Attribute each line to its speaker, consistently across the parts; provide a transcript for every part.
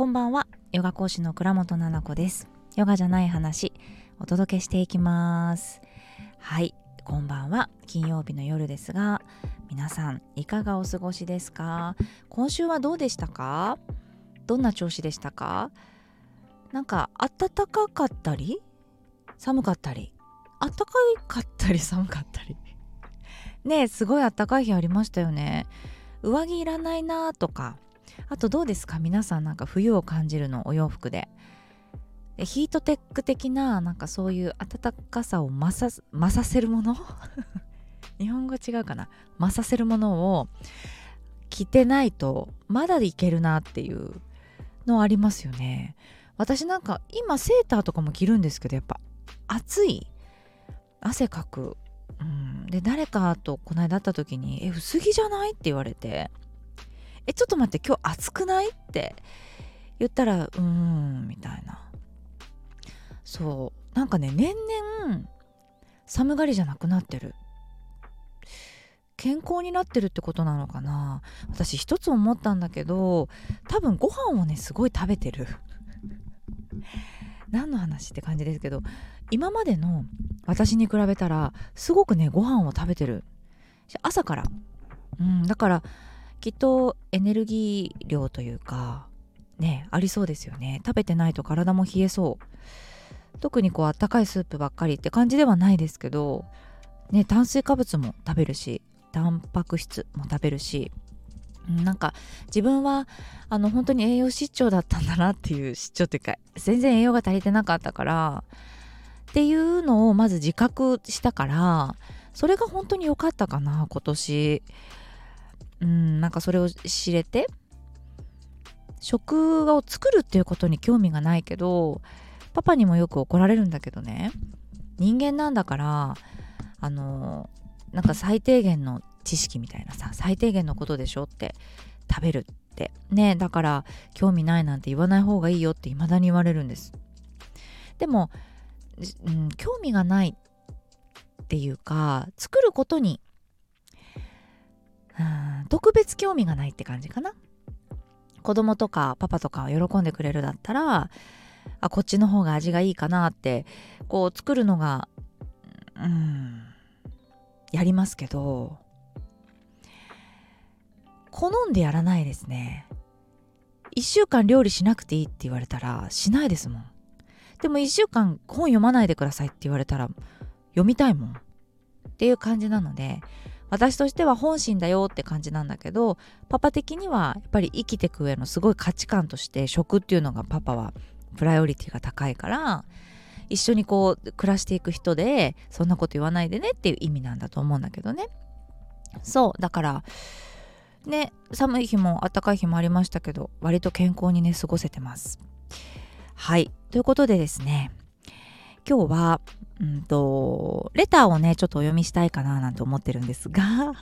Speaker 1: こんばんは。ヨガ講師の倉本々子です。ヨガじゃない話お届けしていきます。はい。こんばんは。金曜日の夜ですが皆さんいかがお過ごしですか？今週はどうでしたか？どんな調子でしたか？なんか暖かかったり？寒かったり？暖かかったり寒かったり？ねすごい暖かい日ありましたよね。上着いらないなとかあとどうですか？皆さんなんか冬を感じるのお洋服で。ヒートテック的ななんかそういう暖かさを増さ増させるもの？日本語違うかな？増させるものを着てないとまだいけるなっていうのありますよね。私なんか今セーターとかも着るんですけどやっぱ暑い。汗かく、うん、で誰かとこの間会った時に「え薄着じゃない?」って言われて「えちょっと待って今日暑くない?」って言ったら「うーん」みたいな。そう。なんかね年々寒がりじゃなくなってる。健康になってるってことなのかな。私一つ思ったんだけど多分ご飯をねすごい食べてる。何の話って感じですけど今までの私に比べたらすごくねご飯を食べてる。朝から。うんだからきっとエネルギー量というかねありそうですよね。食べてないと体も冷えそう。特にこうあったかいスープばっかりって感じではないですけどね炭水化物も食べるしタンパク質も食べるしなんか自分はあの本当に栄養失調だったんだなっていう失調っていうか全然栄養が足りてなかったからっていうのをまず自覚したからそれが本当に良かったかな今年。うんなんかそれを知れて食を作るっていうことに興味がないけどパパにもよく怒られるんだけどね。人間なんだからあのなんか最低限の知識みたいなさ最低限のことでしょって食べるって。ねだから興味ないなんて言わない方がいいよって未だに言われるんです。でも、うん、興味がないっていうか作ることにうん特別興味がないって感じかな。子供とかパパとかは喜んでくれるだったらあこっちの方が味がいいかなってこう作るのがうんやりますけど好んでやらないですね。1週間料理しなくていいって言われたらしないですもん。でも1週間本読まないでくださいって言われたら読みたいもんっていう感じなので私としては本心だよって感じなんだけどパパ的にはやっぱり生きていく上のすごい価値観として食っていうのがパパはプライオリティが高いから一緒にこう暮らしていく人でそんなこと言わないでねっていう意味なんだと思うんだけどね。そうだからね寒い日も暖かい日もありましたけど割と健康にね過ごせてます。はい。ということでですね今日はうんとレターをねちょっとお読みしたいかななんて思ってるんですが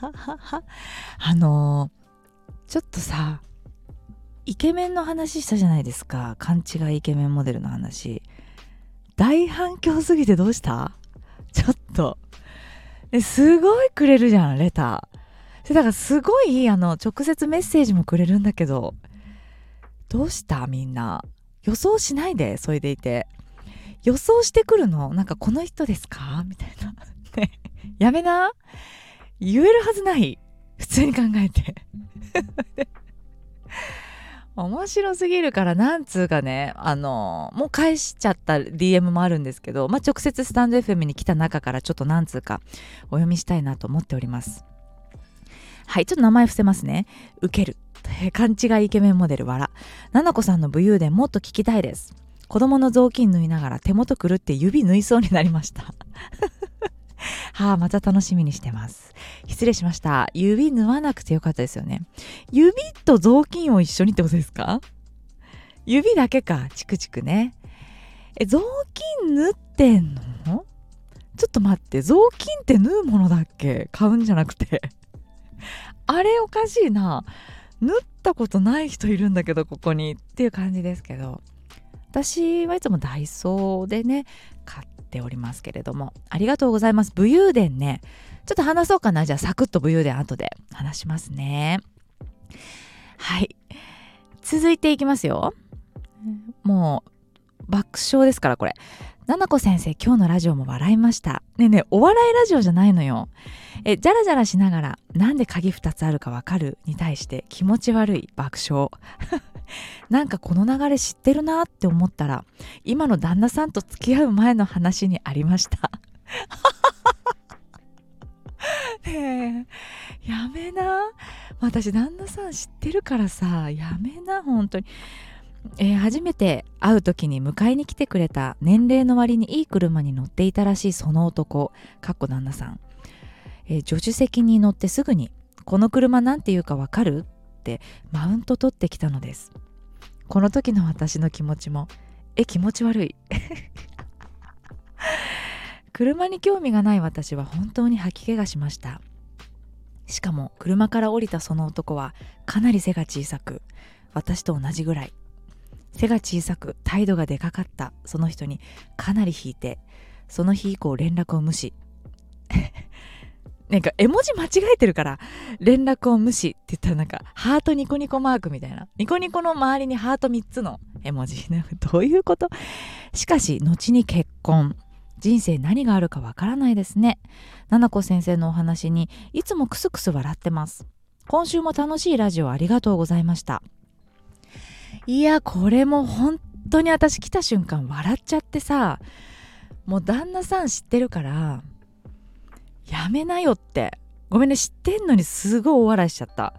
Speaker 1: あのちょっとさイケメンの話したじゃないですか。勘違いイケメンモデルの話。大反響すぎてどうした？ちょっと。すごいくれるじゃんレター。だからすごいあの直接メッセージもくれるんだけど。どうした？みんな。予想しないでそれでいて。予想してくるの？なんかこの人ですか？みたいな。ね。やめな。言えるはずない。普通に考えて。面白すぎるからなんつうかね。あのもう返しちゃった DM もあるんですけど、まあ、直接スタンド FM に来た中からちょっとなんつうかお読みしたいなと思っております。はいちょっと名前伏せますね。受ける。勘違いイケメンモデルわらななこさんの武勇伝もっと聞きたいです。子供の雑巾縫いながら手元くるって指縫いそうになりました はあ、また楽しみにしてます。失礼しました。指縫わなくてよかったですよね。指と雑巾を一緒にってことですか？指だけか、チクチクね。え、雑巾縫ってんの？ちょっと待って、雑巾って縫うものだっけ？買うんじゃなくて。あれおかしいな。縫ったことない人いるんだけど、ここにっていう感じですけど。私はいつもダイソーでね買っておりますけれども。ありがとうございます。武勇伝ね。ちょっと話そうかな。じゃあサクッと武勇伝後で話しますね。はい。続いていきますよ。もう爆笑ですからこれ。ななこ先生今日のラジオも笑いました。ねえねえお笑いラジオじゃないのよ。えじゃらじゃらしながらなんで鍵2つあるかわかる？に対して気持ち悪い爆笑。なんかこの流れ知ってるなって思ったら今の旦那さんと付き合う前の話にありました。ねえやめな。私旦那さん知ってるからさやめな本当に。えー、初めて会う時に迎えに来てくれた年齢の割にいい車に乗っていたらしいその男かっこ旦那さん、えー、助手席に乗ってすぐに「この車なんていうかわかる?」ってマウント取ってきたのです。この時の私の気持ちも「え気持ち悪い」車に興味がない私は本当に吐き気がしました。しかも車から降りたその男はかなり背が小さく私と同じぐらい。背が小さく態度がでかかった。その人にかなり引いてその日以降連絡を無視。なんか絵文字間違えてるから連絡を無視って言ったらなんかハートニコニコマークみたいな。ニコニコの周りにハート3つの絵文字 どういうこと？しかし後に結婚。人生何があるかわからないですね。七子先生のお話にいつもクスクス笑ってます。今週も楽しいラジオありがとうございました。いやこれも本当に私来た瞬間笑っちゃってさもう旦那さん知ってるからやめなよって。ごめんね知ってんのにすごい大笑いしちゃった。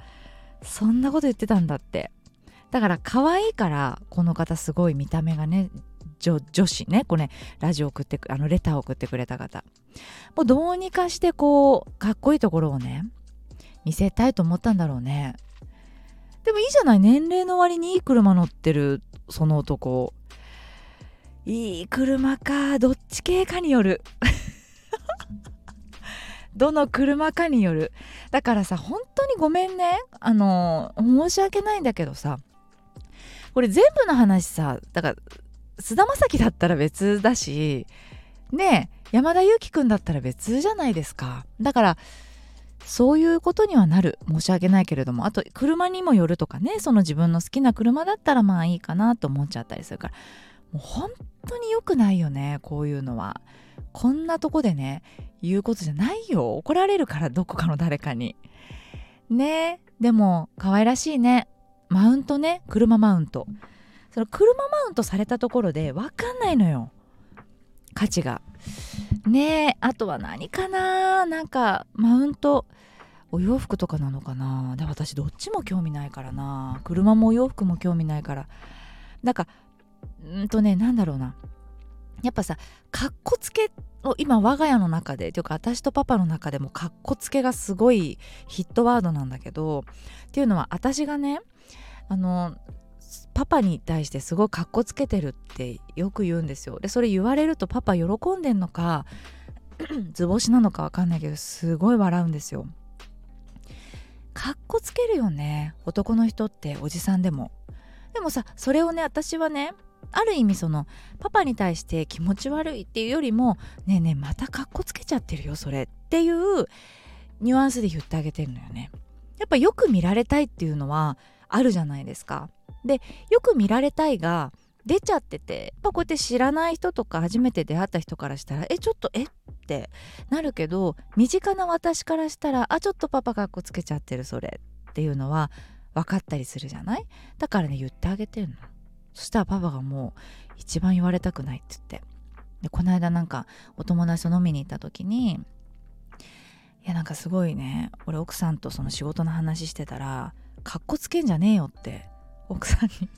Speaker 1: そんなこと言ってたんだって。だから可愛いからこの方すごい見た目がね女子ねこれ、ね、ラジオ送ってあのレターを送ってくれた方。もうどうにかしてこうかっこいいところをね見せたいと思ったんだろうね。でもいいじゃない。年齢の割にいい車乗ってるその男。いい車か。どっち系かによる。どの車かによる。だからさ本当にごめんね。あの申し訳ないんだけどさ。これ全部の話さだから菅田将暉だったら別だしねえ山田裕貴君だったら別じゃないですか。だからそういうことにはなる。申し訳ないけれども。あと車にもよるとかね。その自分の好きな車だったらまあいいかなと思っちゃったりするから。もう本当に良くないよねこういうのは。こんなとこでね言うことじゃないよ。怒られるからどこかの誰かに。ね。でも可愛らしいね。マウントね。車マウント。その車マウントされたところで分かんないのよ。価値が。ねえあとは何かな？なんかマウントお洋服とかなのかな？で私どっちも興味ないからな。車もお洋服も興味ないから。なんかうんとねなんだろうな。やっぱさかっこつけを今我が家の中でというか私とパパの中でもかっこつけがすごいヒットワードなんだけどっていうのは私がねあのパパに対してすごいかっこつけてるってよく言うんですよ。でそれ言われるとパパ喜んでんのか 図星なのかわかんないけどすごい笑うんですよ。かっこつけるよね男の人っておじさんでも。でもさそれをね私はねある意味そのパパに対して気持ち悪いっていうよりもねえねえまたかっこつけちゃってるよそれっていうニュアンスで言ってあげてるのよね。やっぱよく見られたいっていうのはあるじゃないですか。でよく見られたいが出ちゃっててやっぱこうやって知らない人とか初めて出会った人からしたらえちょっとえ？ってなるけど身近な私からしたらあちょっとパパかっこつけちゃってるそれ。っていうのは分かったりするじゃない？だからね言ってあげてんの。そしたらパパがもう一番言われたくないって言って。でこの間なんかお友達と飲みに行った時にいやなんかすごいね俺奥さんとその仕事の話してたらかっこつけんじゃねえよって奥さんに。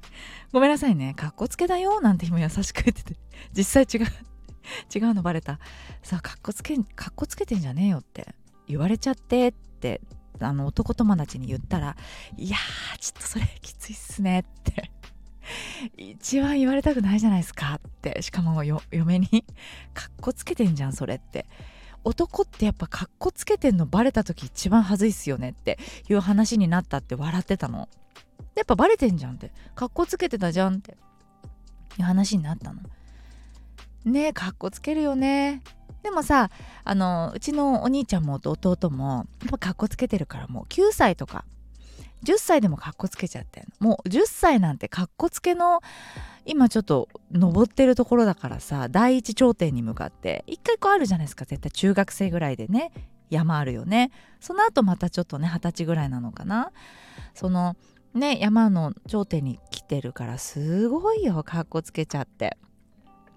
Speaker 1: ごめんなさいね。かっこつけだよなんて今優しく言ってて。実際違う。違うのバレた。さあかっこつけかっこつけてんじゃねえよって。言われちゃってってあの男友達に言ったらいやーちょっとそれきついっすねって。一番言われたくないじゃないですかって。しかも嫁に。かっこつけてんじゃんそれって。男ってやっぱかっこつけてんのバレた時一番恥ずいっすよねっていう話になったって笑ってたの。やっぱバレてんじゃんって。かっこつけてたじゃんって。いう話になったの。ねえかっこつけるよね。でもさあのうちのお兄ちゃんも弟もやっぱかっこつけてるからもう9歳とか10歳でもかっこつけちゃってもう10歳なんてかっこつけの今ちょっと登ってるところだからさ第一頂点に向かって一回こうあるじゃないですか絶対中学生ぐらいでね。山あるよね。その後またちょっとね二十歳ぐらいなのかな。そのね山の頂点に来てるからすごいよかっこつけちゃって。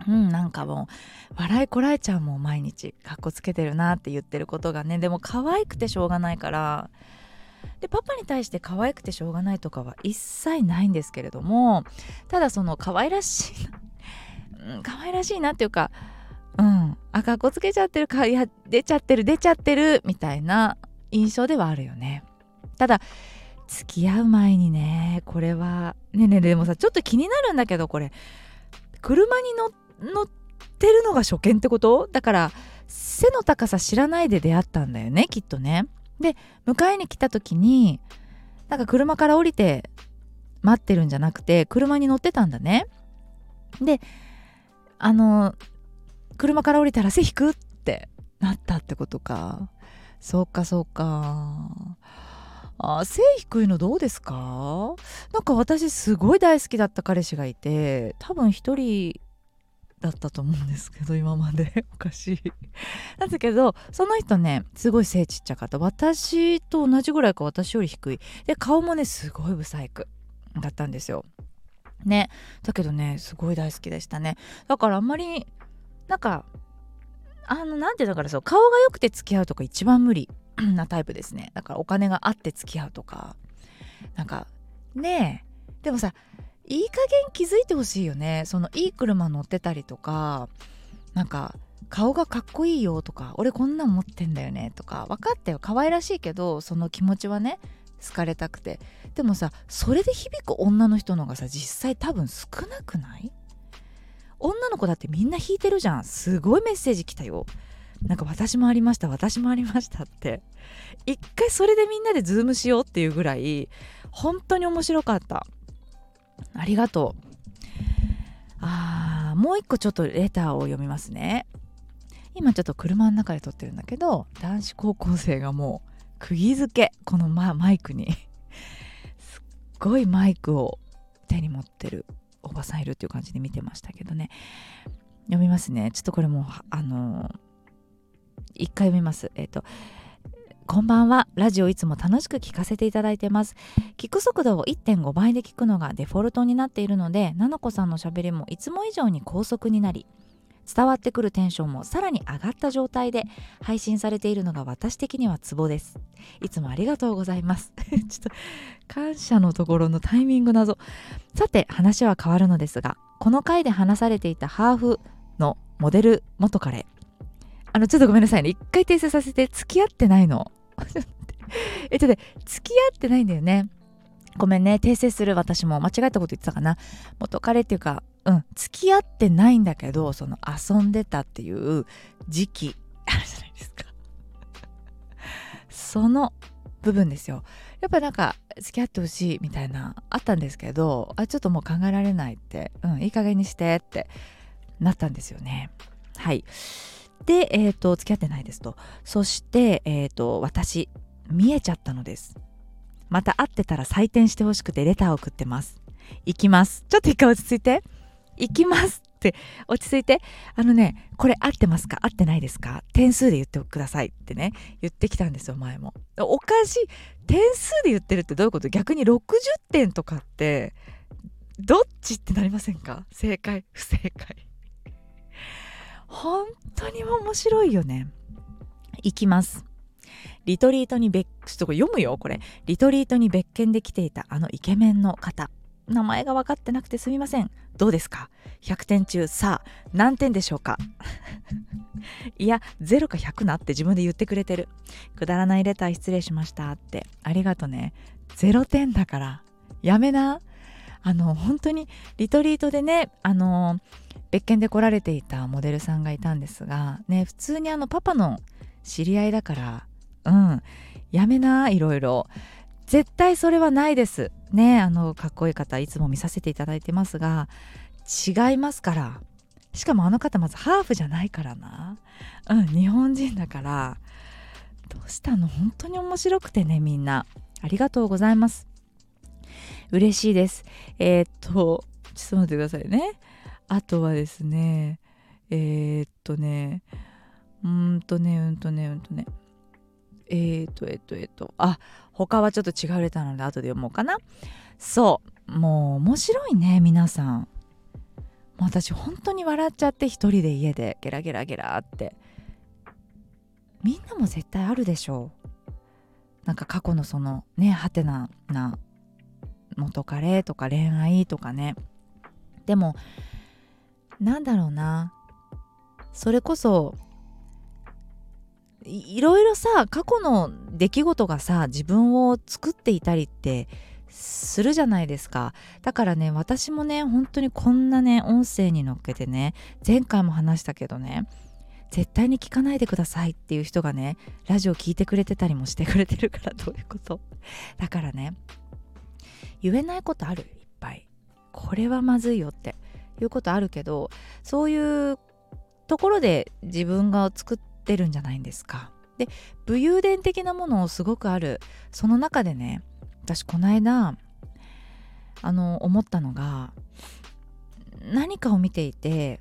Speaker 1: うんなんかもう笑いこらえちゃうもん毎日。かっこつけてるなって言ってることがねでも可愛くてしょうがないから。でパパに対して可愛くてしょうがないとかは一切ないんですけれどもただその可愛らしい、可愛らしいなっていうかうんあかっこつけちゃってるかいや出ちゃってる出ちゃってるみたいな印象ではあるよね。ただ付き合う前にねこれはねねでもさちょっと気になるんだけどこれ。車に乗ってるのが初見ってこと？だから背の高さ知らないで出会ったんだよねきっとね。で迎えに来た時になんか車から降りて待ってるんじゃなくて車に乗ってたんだね。であの車から降りたら背引くってなったってことか。そうかそうか。あ背低いのどうですか？なんか私すごい大好きだった彼氏がいて多分一人だったと思うんですけど今まで。おかしい。なんだけどその人ねすごい背ちっちゃかった。私と同じぐらいか私より低い。で顔もねすごいブサイクだったんですよ。ね。だけどねすごい大好きでしたね。だからあんまりなんかあのなんだからそう顔が良くて付き合うとか一番無理。なタイプですね。だからお金があって付き合うとか。なんかねえ。でもさいい加減気づいてほしいよね。そのいい車乗ってたりとか。なんか顔がかっこいいよとか。俺こんなん持ってんだよねとか。分かったよ。可愛らしいけどその気持ちはね好かれたくて。でもさそれで響く女の人のがさ実際多分少なくない？女の子だってみんな弾いてるじゃん。すごいメッセージ来たよ。なんか私もありました私もありましたって。一回それでみんなでズームしようっていうぐらい本当に面白かった。ありがとう。あもう一個ちょっとレターを読みますね。今ちょっと車の中で撮ってるんだけど男子高校生がもう釘付けこのママイクに。すっごいマイクを手に持ってるおばさんいるっていう感じで見てましたけどね。読みますね。ちょっとこれもあの一回読みますえっ、ー、とこんばんは。ラジオいつも楽しく聞かせていただいてます。聞く速度を1.5倍で聞くのがデフォルトになっているので、ななこさんのしゃべりもいつも以上に高速になり、伝わってくるテンションもさらに上がった状態で配信されているのが私的にはツボです。いつもありがとうございます。ちょっと感謝のところのタイミング謎。さて話は変わるのですが、この回で話されていたハーフのモデル元彼。あの、ちょっとごめんなさいね。一回訂正させて、付き合ってないの。えっと、付き合ってないんだよね。ごめんね、訂正する私も間違えたこと言ってたかな。元彼っていうか、うん、付き合ってないんだけど、その遊んでたっていう時期あるじゃないですか。その部分ですよ。やっぱなんか付き合ってほしいみたいなあったんですけどあちょっともう考えられないってうんいい加減にしてってなったんですよねはいでえ、ー、と付き合ってないですと。そしてえっ、ー、と私見えちゃったのです。また会ってたら採点してほしくてレターを送ってます。行きます。ちょっと一回落ち着いて。行きますって落ち着いて。あのねこれ合ってますか？合ってないですか？点数で言ってくださいってね言ってきたんですよ前も。おかしい。点数で言ってるってどういうこと？逆に60点とかってどっちってなりませんか？正解。不正解。本当に面白いよね。行きます。リトリートに別ちょっと読むよこれ。リトリートに別件で来ていたあのイケメンの方。名前が分かってなくてすみません。どうですか？100点中さあ何点でしょうか？いや0か100なって自分で言ってくれてる。くだらないレター失礼しましたって。ありがとね。0点だから。やめな。あの本当にリトリートでねあの別件で来られていたモデルさんがいたんですがね普通にあのパパの知り合いだからうんやめないろいろ。絶対それはないです。ねあのかっこいい方いつも見させていただいてますが違いますから。しかもあの方まずハーフじゃないからな。うん日本人だから。どうしたの？本当に面白くてねみんな。ありがとうございます。嬉しいです。えー、っとちょっと待ってくださいね。あとはですねえー、っとねうんとねうんとねうんとね。えー、っとえー、っとえ、っと。あ他はちょっと違うレターなので後で読もうかな。そう。もう面白いね皆さん。私本当に笑っちゃって一人で家でゲラゲラゲラって。みんなも絶対あるでしょう。なんか過去のそのねハテナな元彼とか恋愛とかね。でもなんだろうな。それこそいろいろさ過去の出来事がさ自分を作っていたりってするじゃないですか。だからね私もね本当にこんなね音声に乗っけてね前回も話したけどね絶対に聞かないでくださいっていう人がねラジオ聞いてくれてたりもしてくれてるからどういうこと？だからね言えないことある？いっぱい。これはまずいよって。いうことあるけどそういうところで自分が作ってるんじゃないんですかで武勇伝的なものをすごくあるその中でね私この間あの思ったのが何かを見ていて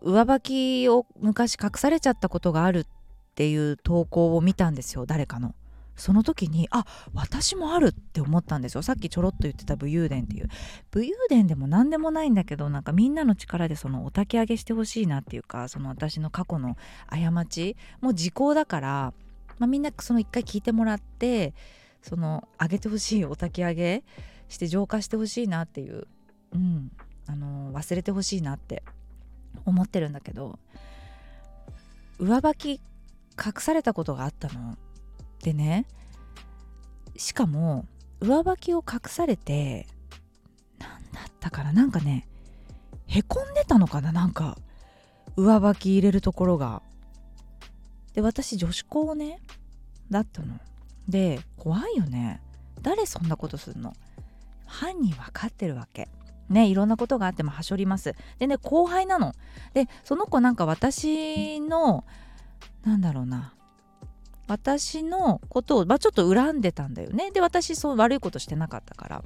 Speaker 1: 上履きを昔隠されちゃったことがあるっていう投稿を見たんですよ誰かの。その時にあ私もあるって思ったんですよさっきちょろっと言ってた武勇伝っていう武勇伝でも何でもないんだけどなんかみんなの力でそのお焚き上げしてほしいなっていうかその私の過去の過ちもう時効だから、まあ、みんなその一回聞いてもらってその上げてほしいお焚き上げして浄化してほしいなっていう、うん、あの忘れてほしいなって思ってるんだけど上履き隠されたことがあったの。でねしかも上履きを隠されて何だったからなんかねへこんでたのかななんか上履き入れるところが。で私女子校ねだったの。で怖いよね。誰そんなことすんの？犯人分かってるわけ。ねいろんなことがあってもはしょります。でね後輩なの。でその子なんか私のなんだろうな私のことを、まあ、ちょっと恨んでたんだよね。で私そう悪いことしてなかったから。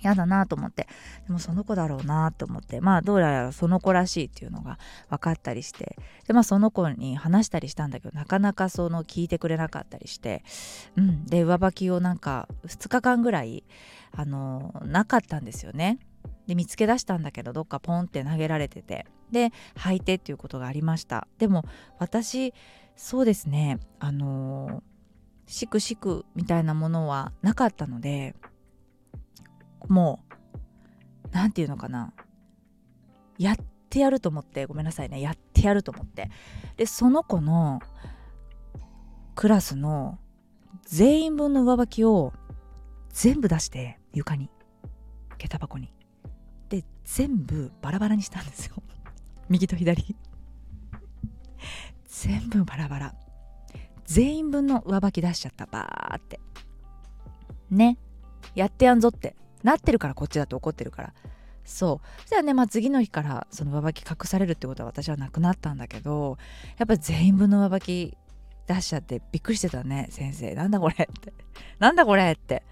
Speaker 1: 嫌だなと思って。でもその子だろうなと思って。まあどうやらその子らしいっていうのが分かったりして。でまあその子に話したりしたんだけどなかなかその聞いてくれなかったりして。うん。で上履きをなんか2日間ぐらいあのなかったんですよね。で見つけ出したんだけどどっかポンって投げられてて。で履いてっていうことがありました。でも私そうですね。あのしくしくみたいなものはなかったのでもう何て言うのかな。やってやると思ってごめんなさいね。やってやると思って。でその子のクラスの全員分の上履きを全部出して床に。下駄箱に。で全部バラバラにしたんですよ。右と左。全部バラバラ。全員分の上履き出しちゃった。バーって。ね。やってやんぞって。なってるからこっちだと怒ってるから。そう。じゃあねまあ次の日からその上履き隠されるってことは私はなくなったんだけどやっぱ全員分の上履き出しちゃってびっくりしてたね先生。なんだこれって。なんだこれって。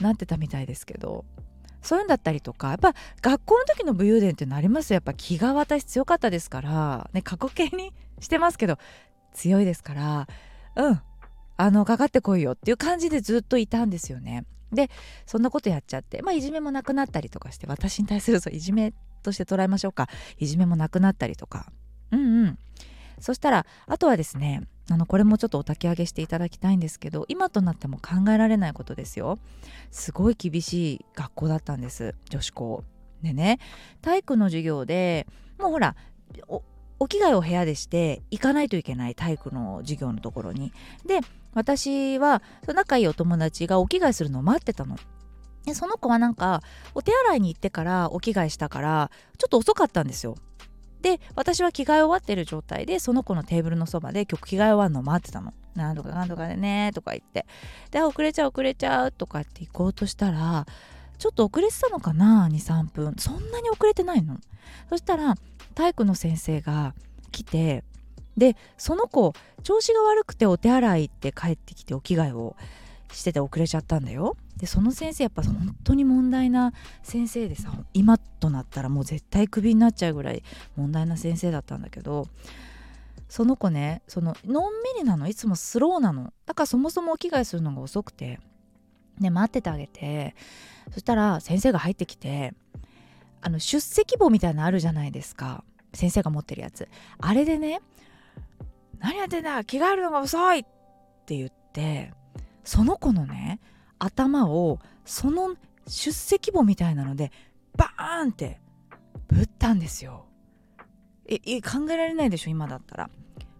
Speaker 1: なってたみたいですけど。そういうんだったりとかやっぱ学校の時の武勇伝っていうのありますよ。やっぱ気が私強かったですから。ね過去形にしてますけど強いですからうんあのかかってこいよっていう感じでずっといたんですよね。でそんなことやっちゃってまあいじめもなくなったりとかして私に対するそういじめとして捉えましょうか。いじめもなくなったりとか。うんうん。そしたらあとはですねあのこれもちょっとお焚き上げしていただきたいんですけど今となっても考えられないことですよ。すごい厳しい学校だったんです女子校。でね体育の授業でもうほらお着替えを部屋でして行かないといけない体育の授業のところに。で私は仲いいお友達がお着替えするのを待ってたの。でその子はなんかお手洗いに行ってからお着替えしたからちょっと遅かったんですよ。で私は着替え終わってる状態でその子のテーブルのそばで曲着替え終わるのを待ってたの。なんとかなんとかでねとか言って。で遅れちゃう遅れちゃうとかって行こうとしたらちょっと遅れてたのかな？23分。そんなに遅れてないの？そしたら体育の先生が来てでその子調子が悪くてお手洗いって帰ってきてお着替えをしてて遅れちゃったんだよ。でその先生やっぱ本当に問題な先生でさ今となったらもう絶対クビになっちゃうぐらい問題な先生だったんだけどその子ねそののんびりなの。いつもスローなの。だからそもそもお着替えするのが遅くて。で待っててあげてそしたら先生が入ってきてあの出席簿みたいなのあるじゃないですか先生が持ってるやつあれでね「何やってんだ着替えるのが遅い!」って言ってその子のね頭をその出席簿みたいなのでバーンってぶったんですよ。え考えられないでしょ今だったら。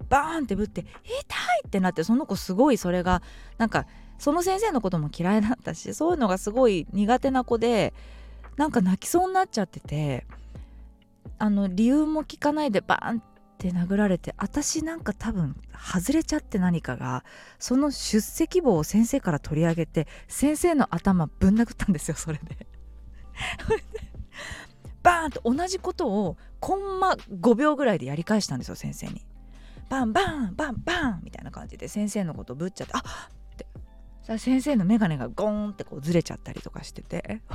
Speaker 1: バーンってぶって「痛い!」ってなってその子すごいそれがなんかその先生のことも嫌いだったし そういうのがすごい苦手な子でなんか泣きそうになっちゃっててあの理由も聞かないでバーンって殴られて私なんか多分外れちゃって何かがその出席簿を先生から取り上げて先生の頭ぶん殴ったんですよそれで。バーンと同じことをコンマ5秒ぐらいでやり返したんですよ先生に。バンバンバンバンみたいな感じで先生のことぶっちゃってあっ先生の眼鏡がゴーンってこうずれちゃったりとかしてて。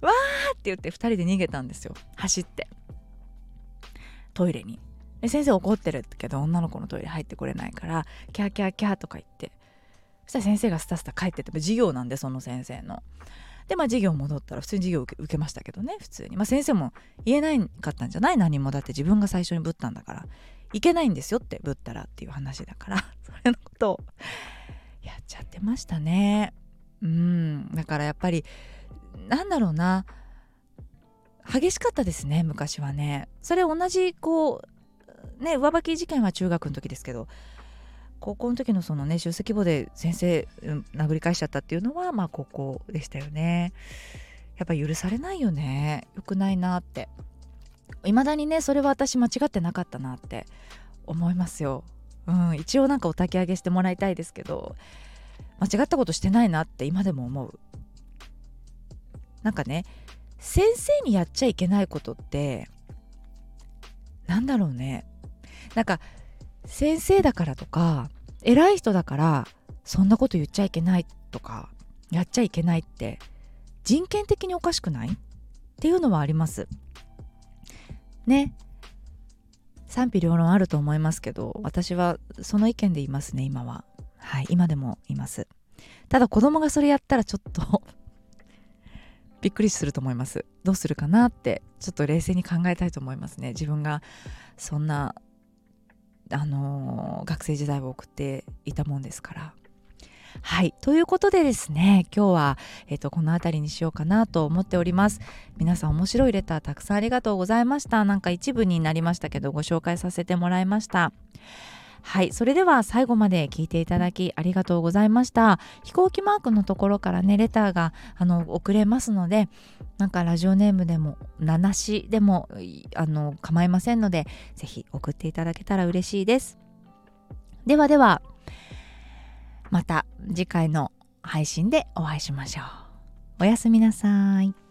Speaker 1: わーって言って2人で逃げたんですよ。走って。トイレに。で先生怒ってるけど女の子のトイレ入ってこれないからキャーキャーキャーとか言って。そしたら先生がスタスタ帰ってて授業なんでその先生の。でまあ授業戻ったら普通に授業受け受けましたけどね普通に。まあ先生も言えないかったんじゃない？何もだって自分が最初にぶったんだから。いけないんですよってぶったらっていう話だから。それのことをやっちゃってましたね。うん。だからやっぱりなんだろうな。激しかったですね昔はね。それ同じこうね上履き事件は中学の時ですけど高校の時のそのね出席簿で先生、うん、殴り返しちゃったっていうのはまあ高校でしたよね。やっぱ許されないよね。よくないなって。いまだにねそれは私間違ってなかったなって思いますよ。うん、一応なんかお焚き上げしてもらいたいですけど間違ったことしてないなって今でも思う。なんかね先生にやっちゃいけないことってなんだろうねなんか先生だからとか偉い人だからそんなこと言っちゃいけないとかやっちゃいけないって人権的におかしくない？っていうのはあります。ね賛否両論あると思いますけど私はその意見でいますね今は。はい今でもいます。ただ子供がそれやったらちょっと びっくりすると思います。どうするかなってちょっと冷静に考えたいと思いますね。自分がそんなあのー、学生時代を送っていたもんですから。はい。ということでですね、今日は、えっ、と、この辺りにしようかなと思っております。皆さん面白いレターたくさんありがとうございました。なんか一部になりましたけど、ご紹介させてもらいました。はい。それでは最後まで聞いていただきありがとうございました。飛行機マークのところからね、レターがあの送れますので、なんかラジオネームでも、名しでもあの構いませんので、ぜひ送っていただけたら嬉しいです。ではでは、また次回の配信でお会いしましょう。おやすみなさい。